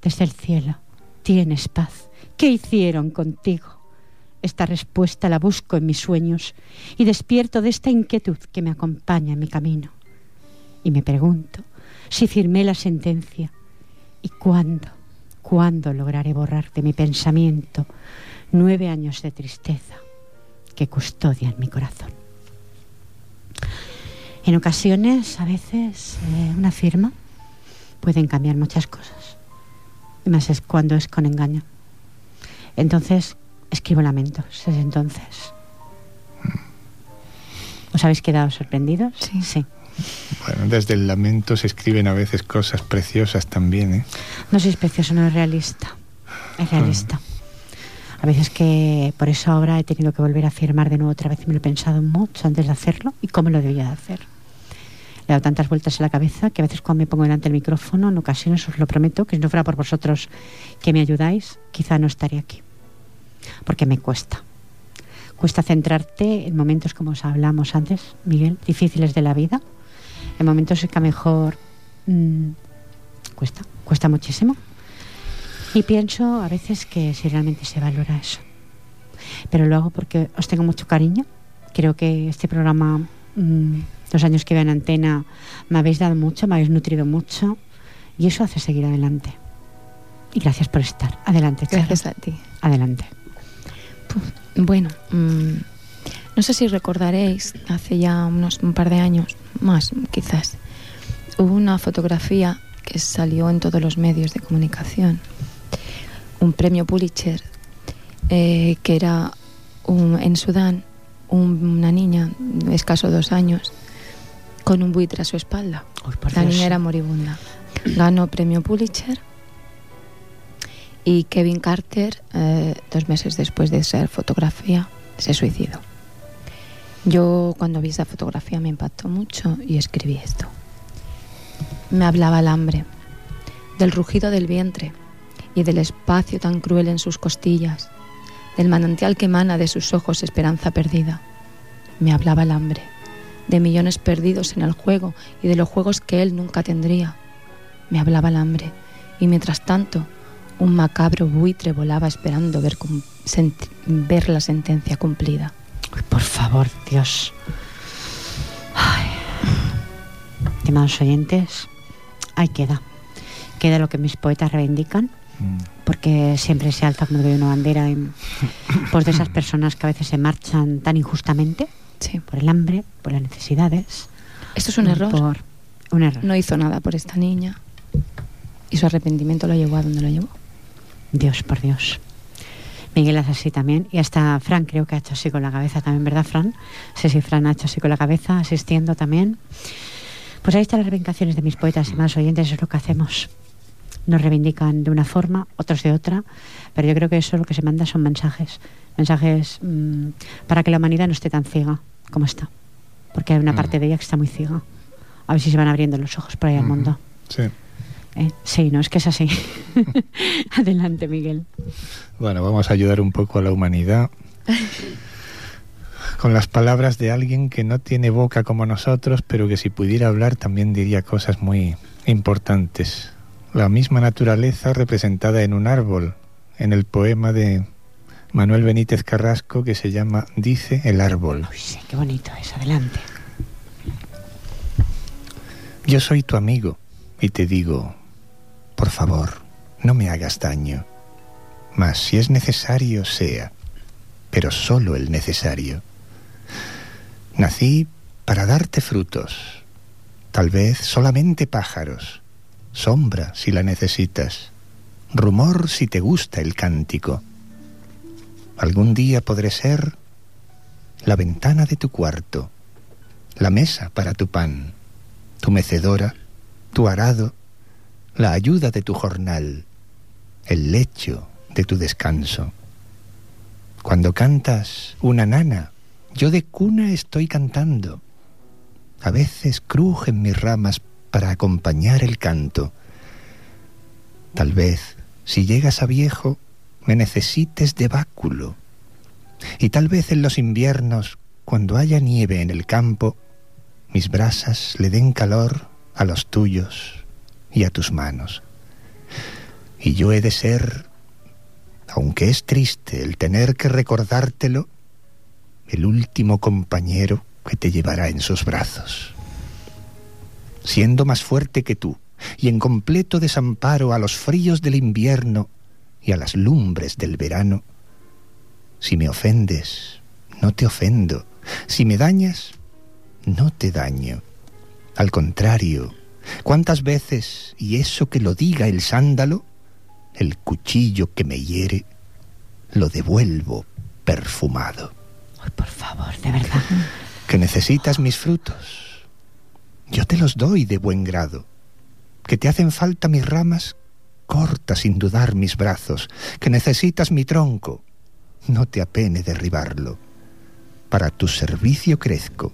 desde el cielo, tienes paz. ¿Qué hicieron contigo? Esta respuesta la busco en mis sueños y despierto de esta inquietud que me acompaña en mi camino. Y me pregunto, si firmé la sentencia y cuándo, cuándo lograré borrar de mi pensamiento nueve años de tristeza que custodian mi corazón. En ocasiones, a veces, eh, una firma pueden cambiar muchas cosas. Y más es cuando es con engaño. Entonces, escribo lamentos desde entonces. ¿Os habéis quedado sorprendidos? Sí. Sí. Bueno, desde el lamento se escriben a veces cosas preciosas también, ¿eh? No sois precioso, no es realista. Es realista. A veces que por eso ahora he tenido que volver a firmar de nuevo otra vez y me lo he pensado mucho antes de hacerlo y cómo lo debía de hacer. Le he dado tantas vueltas en la cabeza que a veces cuando me pongo delante del micrófono, en ocasiones os lo prometo, que si no fuera por vosotros que me ayudáis, quizá no estaría aquí. Porque me cuesta. Cuesta centrarte en momentos como os hablamos antes, Miguel, difíciles de la vida en momentos en que a mejor mmm, cuesta, cuesta muchísimo. Y pienso a veces que si realmente se valora eso. Pero lo hago porque os tengo mucho cariño. Creo que este programa, mmm, los años que veo en antena, me habéis dado mucho, me habéis nutrido mucho. Y eso hace seguir adelante. Y gracias por estar. Adelante, Charo. Gracias a ti. Adelante. Bueno, mmm, no sé si recordaréis, hace ya unos un par de años, más quizás, hubo una fotografía que salió en todos los medios de comunicación, un premio Pulitzer, eh, que era un, en Sudán una niña de escaso dos años con un buitre a su espalda. La niña era moribunda. Ganó premio Pulitzer y Kevin Carter, eh, dos meses después de ser fotografía, se suicidó. Yo cuando vi esa fotografía me impactó mucho y escribí esto. Me hablaba el hambre, del rugido del vientre y del espacio tan cruel en sus costillas, del manantial que emana de sus ojos esperanza perdida. Me hablaba el hambre, de millones perdidos en el juego y de los juegos que él nunca tendría. Me hablaba el hambre y mientras tanto un macabro buitre volaba esperando ver, la sentencia cumplida. Por favor, Dios. Ay. Estimados oyentes, ahí queda. Queda lo que mis poetas reivindican. Porque siempre se alza como de una bandera en pos de esas personas que a veces se marchan tan injustamente Sí. por el hambre, por las necesidades. Esto es un error. Por un error. No hizo nada por esta niña y su arrepentimiento lo llevó a donde lo llevó. Dios, por Dios. Miguel hace así también. Y hasta Fran creo que ha hecho así con la cabeza también, ¿verdad, Fran? Sí, sí, Fran ha hecho así con la cabeza, asistiendo también. Pues ahí están las reivindicaciones de mis poetas y más oyentes, eso es lo que hacemos. Nos reivindican de una forma, otros de otra, pero yo creo que eso lo que se manda son mensajes. Mensajes mm, para que la humanidad no esté tan ciega como está. Porque hay una Mm. parte de ella que está muy ciega. A ver si se van abriendo los ojos por ahí al mundo. Sí. ¿eh? Sí, no, es que es así. Adelante, Miguel. Bueno, vamos a ayudar un poco a la humanidad con las palabras de alguien que no tiene boca como nosotros, pero que si pudiera hablar también diría cosas muy importantes. La misma naturaleza representada en un árbol, en el poema de Manuel Benítez Carrasco que se llama Dice el árbol. Uy, qué bonito es, adelante. Yo soy tu amigo y te digo, por favor, no me hagas daño. Mas si es necesario, sea, pero solo el necesario. Nací para darte frutos, tal vez solamente pájaros, sombra si la necesitas, rumor si te gusta el cántico Algún día podré ser la ventana de tu cuarto, la mesa para tu pan, tu mecedora, tu arado, la ayuda de tu jornal, el lecho de tu descanso. Cuando cantas una nana, yo de cuna estoy cantando. A veces crujen mis ramas para acompañar el canto. Tal vez, si llegas a viejo, me necesites de báculo. Y tal vez en los inviernos, cuando haya nieve en el campo, mis brasas le den calor a los tuyos y a tus manos. Y yo he de ser, aunque es triste el tener que recordártelo, el último compañero que te llevará en sus brazos. Siendo más fuerte que tú y en completo desamparo a los fríos del invierno, y a las lumbres del verano. Si me ofendes, no te ofendo. Si me dañas, no te daño. Al contrario, ¿cuántas veces, y eso que lo diga el sándalo, el cuchillo que me hiere, lo devuelvo perfumado? Ay, por favor, de verdad. Que necesitas mis frutos. Yo te los doy de buen grado. Que te hacen falta mis ramas, corta sin dudar mis brazos, que necesitas mi tronco. No te apene derribarlo. Para tu servicio crezco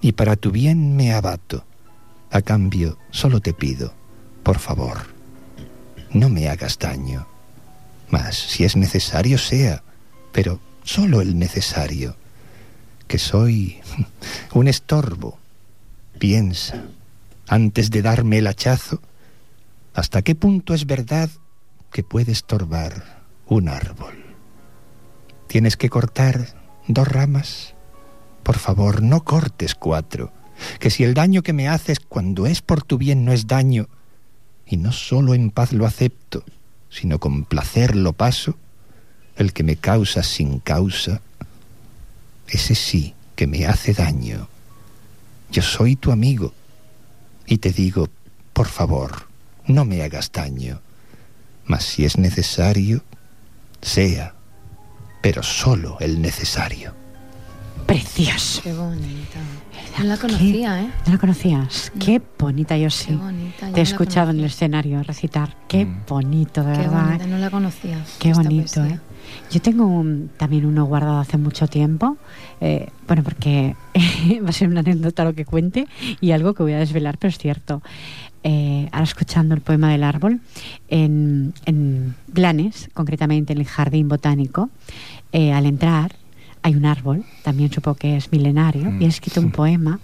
y para tu bien me abato. A cambio, solo te pido, por favor, no me hagas daño. Mas si es necesario sea, pero solo el necesario, que soy un estorbo. Piensa, antes de darme el hachazo, ¿Hasta qué punto es verdad que puede estorbar un árbol? ¿Tienes que cortar dos ramas? Por favor, no cortes cuatro, que si el daño que me haces cuando es por tu bien no es daño, y no solo en paz lo acepto, sino con placer lo paso, el que me causa sin causa, ese sí que me hace daño. Yo soy tu amigo y te digo, por favor, no me hagas daño, mas si es necesario, sea, pero solo el necesario. Precioso. Qué bonita. No la conocía, ¿eh? ¿No la conocías? Qué bonita, yo sí. Qué bonita, yo Te he no escuchado en el escenario recitar. Qué Mm. bonito, de Qué verdad. bonita, ¿eh? no la conocía. Qué bonito, poesía. ¿eh? Yo tengo un- también uno guardado hace mucho tiempo, eh, bueno, porque va a ser una anécdota lo que cuente y algo que voy a desvelar, pero es cierto. Eh, ahora escuchando el poema del árbol, en, en Blanes, concretamente en el jardín botánico, eh, al entrar hay un árbol, también supongo que es milenario, y he escrito un poema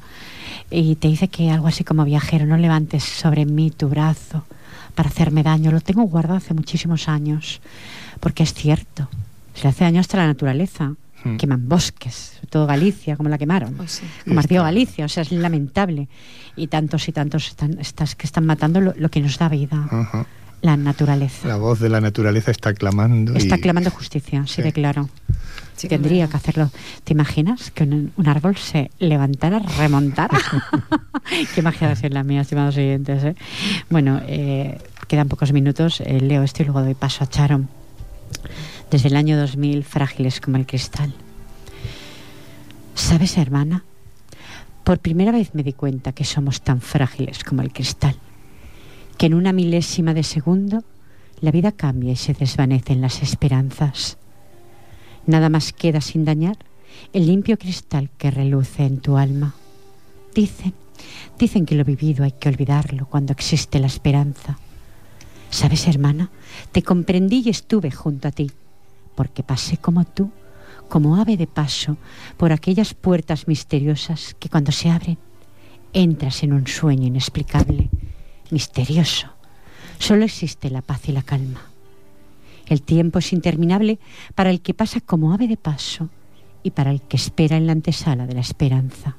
y te dice que algo así como viajero, no levantes sobre mí tu brazo para hacerme daño. Lo tengo guardado hace muchísimos años, porque es cierto, se le hace daño hasta la naturaleza. Mm. Queman bosques, sobre todo Galicia, como la quemaron. Pues sí. Como ardió. Galicia, o sea, es lamentable. Y tantos y tantos están, estas que están matando lo, lo que nos da vida, la naturaleza. La voz de la naturaleza está clamando. Está y- clamando justicia, sí, Sí. de claro. Sí Tendría que hacerlo. ¿Te imaginas que un, un árbol se levantara, remontara? Qué ser la mía, estimados oyentes. ¿eh? Bueno, eh, quedan pocos minutos. eh, leo esto y luego doy paso a Charo. Desde el año 2000, frágiles como el cristal. ¿Sabes, hermana? Por primera vez me di cuenta que somos tan frágiles como el cristal. Que en una milésima de segundo la vida cambia y se desvanecen las esperanzas. Nada más queda sin dañar el limpio cristal que reluce en tu alma. Dicen, dicen que lo vivido hay que olvidarlo cuando existe la esperanza. ¿Sabes, hermana? Te comprendí y estuve junto a ti, porque pasé como tú, como ave de paso, por aquellas puertas misteriosas que cuando se abren, entras en un sueño inexplicable, misterioso. Solo existe la paz y la calma. El tiempo es interminable para el que pasa como ave de paso y para el que espera en la antesala de la esperanza.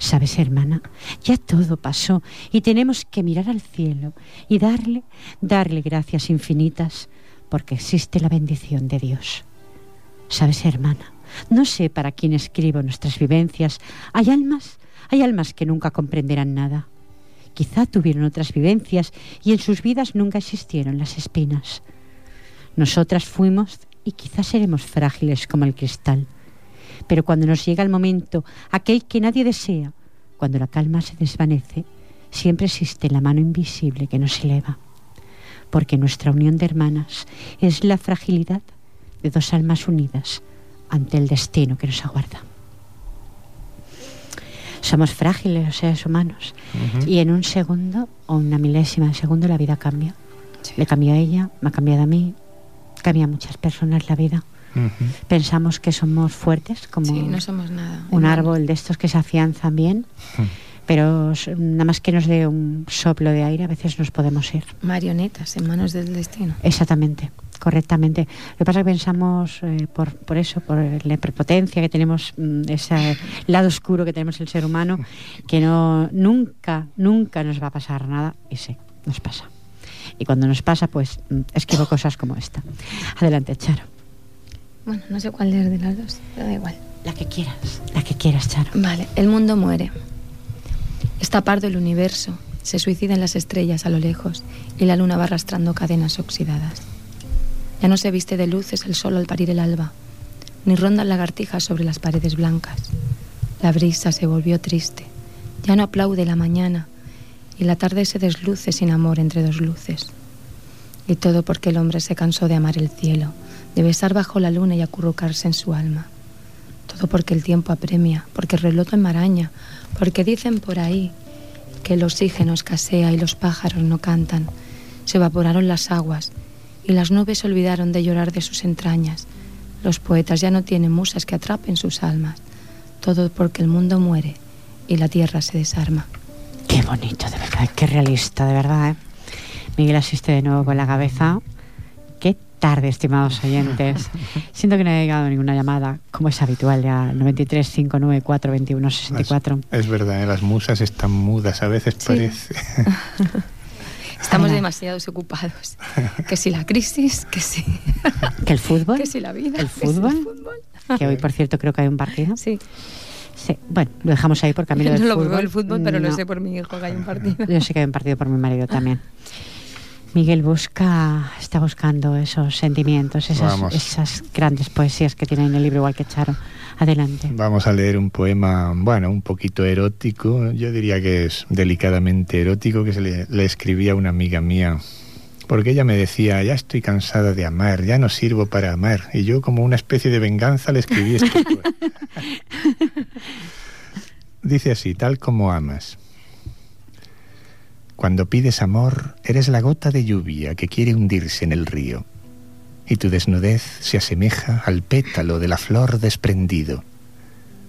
Sabes, hermana, ya todo pasó y tenemos que mirar al cielo y darle, darle gracias infinitas porque existe la bendición de Dios. Sabes, hermana, no sé para quién escribo nuestras vivencias. Hay almas, hay almas que nunca comprenderán nada. Quizá tuvieron otras vivencias y en sus vidas nunca existieron las espinas. Nosotras fuimos y quizás seremos frágiles como el cristal. Pero cuando nos llega el momento, aquel que nadie desea, cuando la calma se desvanece, siempre existe la mano invisible que nos eleva. Porque nuestra unión de hermanas es la fragilidad de dos almas unidas ante el destino que nos aguarda. Somos frágiles los seres humanos y en un segundo o una milésima de segundo la vida cambia. Le cambia a ella, me ha cambiado a mí, cambia a muchas personas la vida. Pensamos que somos fuertes, como no somos nada. un árbol de estos que se afianzan bien, pero nada más que nos dé un soplo de aire, a veces nos podemos ir. Marionetas en manos del destino. Exactamente, correctamente. Lo que pasa es que pensamos eh, por, por eso, por la prepotencia que tenemos, mm, ese lado oscuro que tenemos el ser humano, que no nunca, nunca nos va a pasar nada, y sí, nos pasa. Y cuando nos pasa, pues mm, esquivo cosas como esta. Adelante, Charo. Bueno, no sé cuál es de las dos, pero da igual. La que quieras, la que quieras, Charo. Vale, el mundo muere. Está pardo el universo, se suicidan las estrellas a lo lejos y la luna va arrastrando cadenas oxidadas. Ya no se viste de luces el sol al parir el alba, ni rondan lagartijas sobre las paredes blancas. La brisa se volvió triste, ya no aplaude la mañana y la tarde se desluce sin amor entre dos luces. Y todo porque el hombre se cansó de amar el cielo, de besar bajo la luna y acurrucarse en su alma. Todo porque el tiempo apremia, porque el reloj enmaraña, porque dicen por ahí que el oxígeno escasea y los pájaros no cantan. Se evaporaron las aguas y las nubes olvidaron de llorar de sus entrañas. Los poetas ya no tienen musas que atrapen sus almas. Todo porque el mundo muere y la tierra se desarma. Qué bonito, de verdad, qué realista, de verdad. ¿eh? Miguel asiste de nuevo con la cabeza. Qué tarde, estimados oyentes. Siento que no haya llegado ninguna llamada, como es habitual ya, 93 594 21 64. Es, es verdad, ¿eh? las musas están mudas, a veces parece. Estamos demasiado ocupados. Que si la crisis, que si, ¿Que el fútbol? que si la vida, ¿El que si fútbol? fútbol. Que hoy, por cierto, creo que hay un partido. Sí. Sí. Bueno, lo dejamos ahí porque a mí lo no del lo fútbol... veo el fútbol, pero no. sé por mi hijo que hay un partido. Yo sé que hay un partido por mi marido también. Miguel busca, está buscando esos sentimientos, esas, esas grandes poesías que tiene en el libro, igual que Charo. Adelante. Vamos a leer un poema, bueno, un poquito erótico, yo diría que es delicadamente erótico, que se le, le escribí a una amiga mía, porque ella me decía, ya estoy cansada de amar, ya no sirvo para amar, y yo como una especie de venganza le escribí este poema. Dice así, tal como amas. Cuando pides amor, eres la gota de lluvia que quiere hundirse en el río, y tu desnudez se asemeja al pétalo de la flor desprendido.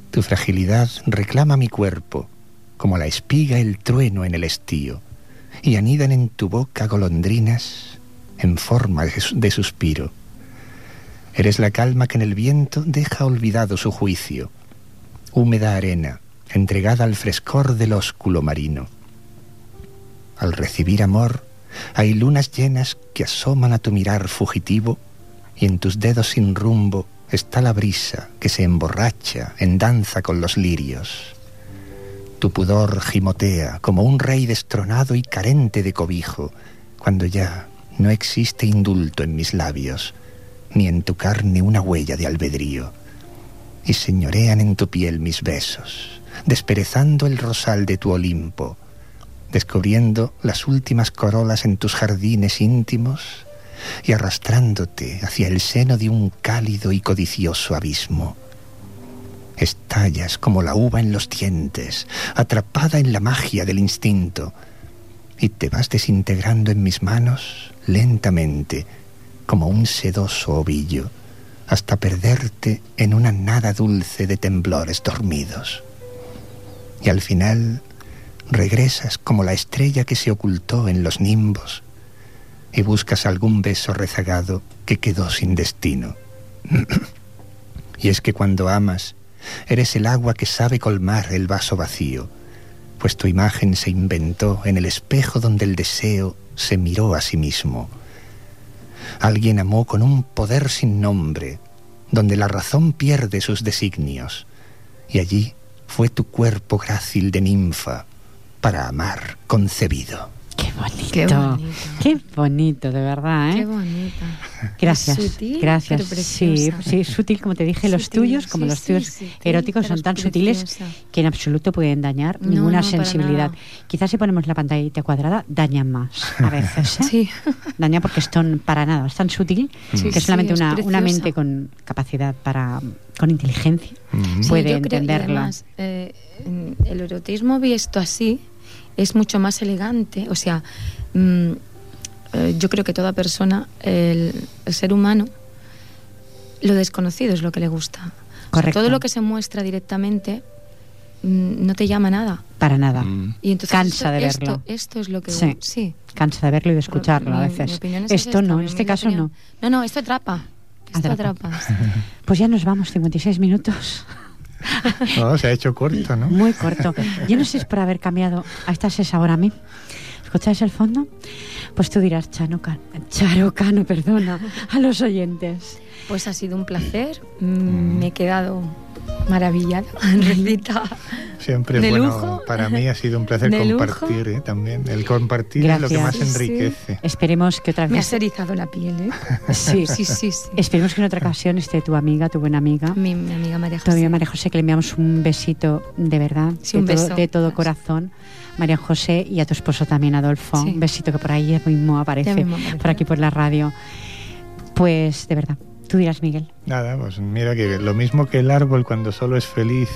Tu fragilidad reclama mi cuerpo, como la espiga el trueno en el estío, y anidan en tu boca golondrinas en forma de sus- de suspiro. Eres la calma que en el viento deja olvidado su juicio, húmeda arena, entregada al frescor del ósculo marino. Al recibir amor, hay lunas llenas que asoman a tu mirar fugitivo y en tus dedos sin rumbo está la brisa que se emborracha en danza con los lirios. Tu pudor gimotea como un rey destronado y carente de cobijo, cuando ya no existe indulto en mis labios, ni en tu carne una huella de albedrío. Y señorean en tu piel mis besos, desperezando el rosal de tu Olimpo, descubriendo las últimas corolas en tus jardines íntimos y arrastrándote hacia el seno de un cálido y codicioso abismo. Estallas como la uva en los dientes, atrapada en la magia del instinto, y te vas desintegrando en mis manos lentamente, como un sedoso ovillo, hasta perderte en una nada dulce de temblores dormidos. Y al final regresas como la estrella que se ocultó en los nimbos, y buscas algún beso rezagado que quedó sin destino. y es que cuando amas, eres el agua que sabe colmar el vaso vacío, pues tu imagen se inventó en el espejo donde el deseo se miró a sí mismo. Alguien amó con un poder sin nombre, donde la razón pierde sus designios, y allí fue tu cuerpo grácil de ninfa para amar concebido. Qué bonito. Qué bonito. de verdad, ¿eh? Qué bonito. Gracias. sutil, gracias. pero Sí, sí, sutil, como te dije, los tuyos, como sí, los tuyos eróticos, son tan es sutiles que en absoluto pueden dañar No, ninguna no, sensibilidad. Quizás si ponemos la pantallita cuadrada, dañan más a veces. ¿eh? Sí. Daña porque es tan- para nada, es tan sutil Sí, que sí, solamente una, mente con capacidad para, con inteligencia, Mm. Puede yo creo- y entenderlo. además, eh, el erotismo visto así es mucho más elegante. O sea, mm, eh, yo creo que toda persona, el, el ser humano, lo desconocido es lo que le gusta. O sea, Correcto. todo lo que se muestra directamente mm, no te llama nada. Para nada. Mm. Y entonces Cansa esto, de verlo. Esto, es lo que Sí. sí. Cansa de verlo y de escucharlo a Mi- mi veces. opinión es Esto esta, no, mi en este caso no. No, no, esto atrapa. Esto Atrapa. atrapa. Pues ya nos vamos, 56 minutos. No, se ha hecho corto, ¿no? Muy corto. Yo no sé si es por haber cambiado a esta es ahora a mí. ¿Escucháis el fondo? Pues tú dirás, Chano Charo Cano, perdona, a los oyentes. Pues ha sido un placer. Mm, Me he quedado maravillada, Rosita. Siempre De bueno, lujo. para mí ha sido un placer De compartir ¿eh? también. El compartir es lo que más. Sí, enriquece. Esperemos que otra Me vez. has erizado la piel, ¿eh? Sí. Sí, sí, sí. Esperemos que en otra ocasión esté tu amiga, tu buena amiga, Mi, mi amiga María tu José. amiga María José, que le enviamos un besito de verdad, Sí, de, un todo, beso. de todo corazón. María José y a tu esposo también, Adolfo. Sí. Un besito que por ahí mismo aparece, mismo aparece. por aquí por la radio. Pues de verdad, tú dirás, Miguel. Nada, pues mira que lo mismo que el árbol cuando solo es feliz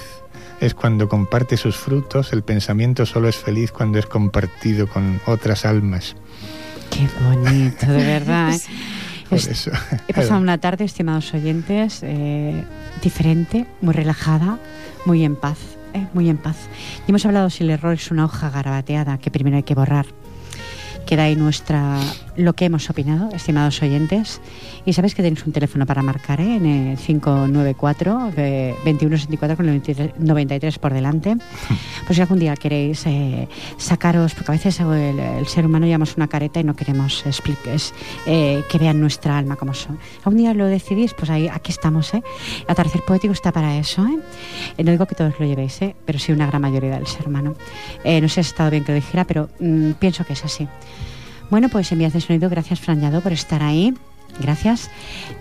es cuando comparte sus frutos, el pensamiento solo es feliz cuando es compartido con otras almas. Qué bonito, de verdad. ¿eh? Por Es- eso. He pasado una tarde, estimados oyentes, eh, diferente, muy relajada, muy en paz, eh, muy en paz. Y hemos hablado si el error es una hoja garabateada que primero hay que borrar. Queda ahí nuestra lo que hemos opinado, estimados oyentes. Y sabéis que tenéis un teléfono para marcar ¿eh? en el 594 eh, 2164 con el 93 93 por delante. Pues si algún día queréis eh, sacaros, porque a veces el, el ser humano llevamos una careta y no queremos expli- es, eh, que vean nuestra alma como son. Algún día lo decidís, pues ahí aquí estamos. ¿eh? El atardecer poético está para eso. ¿eh? Eh, no digo que todos lo llevéis, ¿eh? pero sí una gran mayoría del ser humano. No sé si ha estado bien que lo dijera, pero mm, pienso que es así. Bueno, pues en vías de sonido, gracias Franllado por estar ahí. Gracias.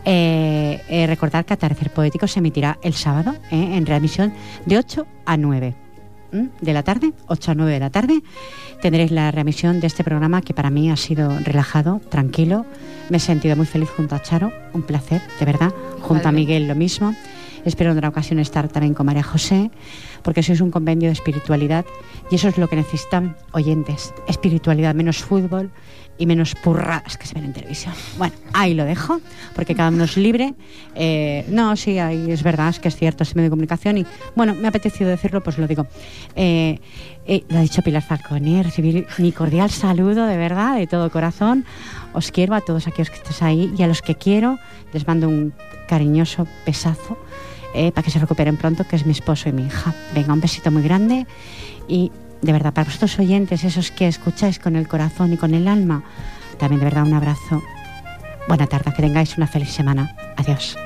Eh, eh, recordar que Atardecer Poético se emitirá el sábado eh, en readmisión de 8 a 9 ¿m? de la tarde, 8 a 9 de la tarde. Tendréis la reemisión de este programa que para mí ha sido relajado, tranquilo. Me he sentido muy feliz junto a Charo, un placer, de verdad. Junto a. Miguel lo mismo. Espero en otra ocasión estar también con María José, porque sois un convenio de espiritualidad y eso es lo que necesitan oyentes. Espiritualidad, menos fútbol y menos purradas que se ven en televisión. Bueno, ahí lo dejo, porque cada uno es libre. Eh, no, sí, ahí es verdad, es que es cierto, es medio de comunicación y, bueno, me ha apetecido decirlo, pues lo digo. Eh, eh, lo ha dicho Pilar Falconi, recibir mi cordial saludo, de verdad, de todo corazón. Os quiero a todos aquellos que estéis ahí y a los que quiero les mando un cariñoso besazo eh, para que se recuperen pronto, que es mi esposo y mi hija. Venga, un besito muy grande y de verdad, para vosotros oyentes, esos que escucháis con el corazón y con el alma, también de verdad un abrazo. Buena tarde, que tengáis una feliz semana. Adiós.